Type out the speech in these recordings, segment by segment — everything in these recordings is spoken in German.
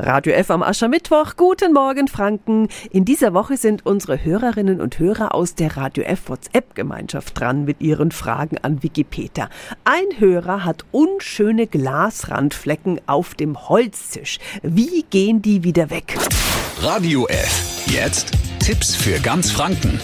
Radio F am Aschermittwoch. Guten Morgen, Franken. In dieser Woche sind unsere Hörerinnen und Hörer aus der Radio F WhatsApp-Gemeinschaft dran mit ihren Fragen an Wikipedia. Ein Hörer hat unschöne Glasrandflecken auf dem Holztisch. Wie gehen die wieder weg? Radio F. Jetzt Tipps für ganz Franken.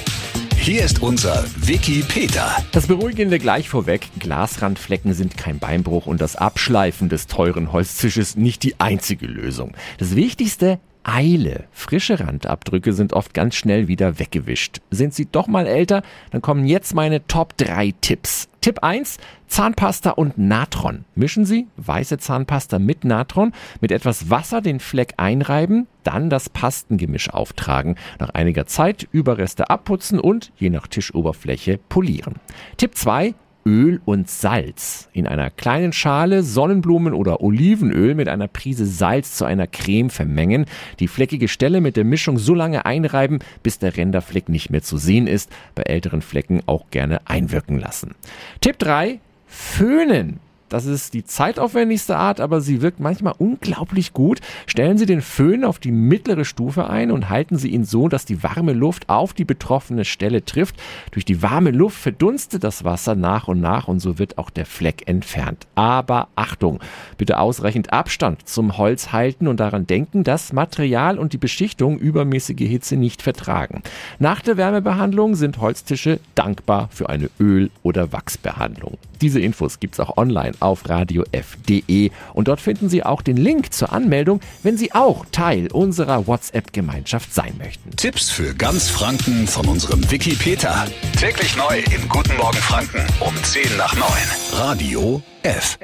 Hier ist unser Wiki Peter. Das Beruhigende gleich vorweg, Glasrandflecken sind kein Beinbruch und das Abschleifen des teuren Holztisches nicht die einzige Lösung. Das Wichtigste, Eile. Frische Randabdrücke sind oft ganz schnell wieder weggewischt. Sind sie doch mal älter, dann kommen jetzt meine Top 3 Tipps. Tipp 1, Zahnpasta und Natron. Mischen Sie weiße Zahnpasta mit Natron, mit etwas Wasser den Fleck einreiben, dann das Pastengemisch auftragen, nach einiger Zeit Überreste abputzen und je nach Tischoberfläche polieren. Tipp 2, Öl und Salz. In einer kleinen Schale Sonnenblumen- oder Olivenöl mit einer Prise Salz zu einer Creme vermengen, die fleckige Stelle mit der Mischung so lange einreiben, bis der Ränderfleck nicht mehr zu sehen ist, bei älteren Flecken auch gerne einwirken lassen. Tipp 3, Föhnen. Das ist die zeitaufwendigste Art, aber sie wirkt manchmal unglaublich gut. Stellen Sie den Föhn auf die mittlere Stufe ein und halten Sie ihn so, dass die warme Luft auf die betroffene Stelle trifft. Durch die warme Luft verdunstet das Wasser nach und nach und so wird auch der Fleck entfernt. Aber Achtung, bitte ausreichend Abstand zum Holz halten und daran denken, dass Material und die Beschichtung übermäßige Hitze nicht vertragen. Nach der Wärmebehandlung sind Holztische dankbar für eine Öl- oder Wachsbehandlung. Diese Infos gibt's auch online auf radiof.de und dort finden Sie auch den Link zur Anmeldung, wenn Sie auch Teil unserer WhatsApp-Gemeinschaft sein möchten. Tipps für ganz Franken von unserem Wiki Peter. Täglich neu im Guten Morgen Franken um 10 nach 9. Radio F.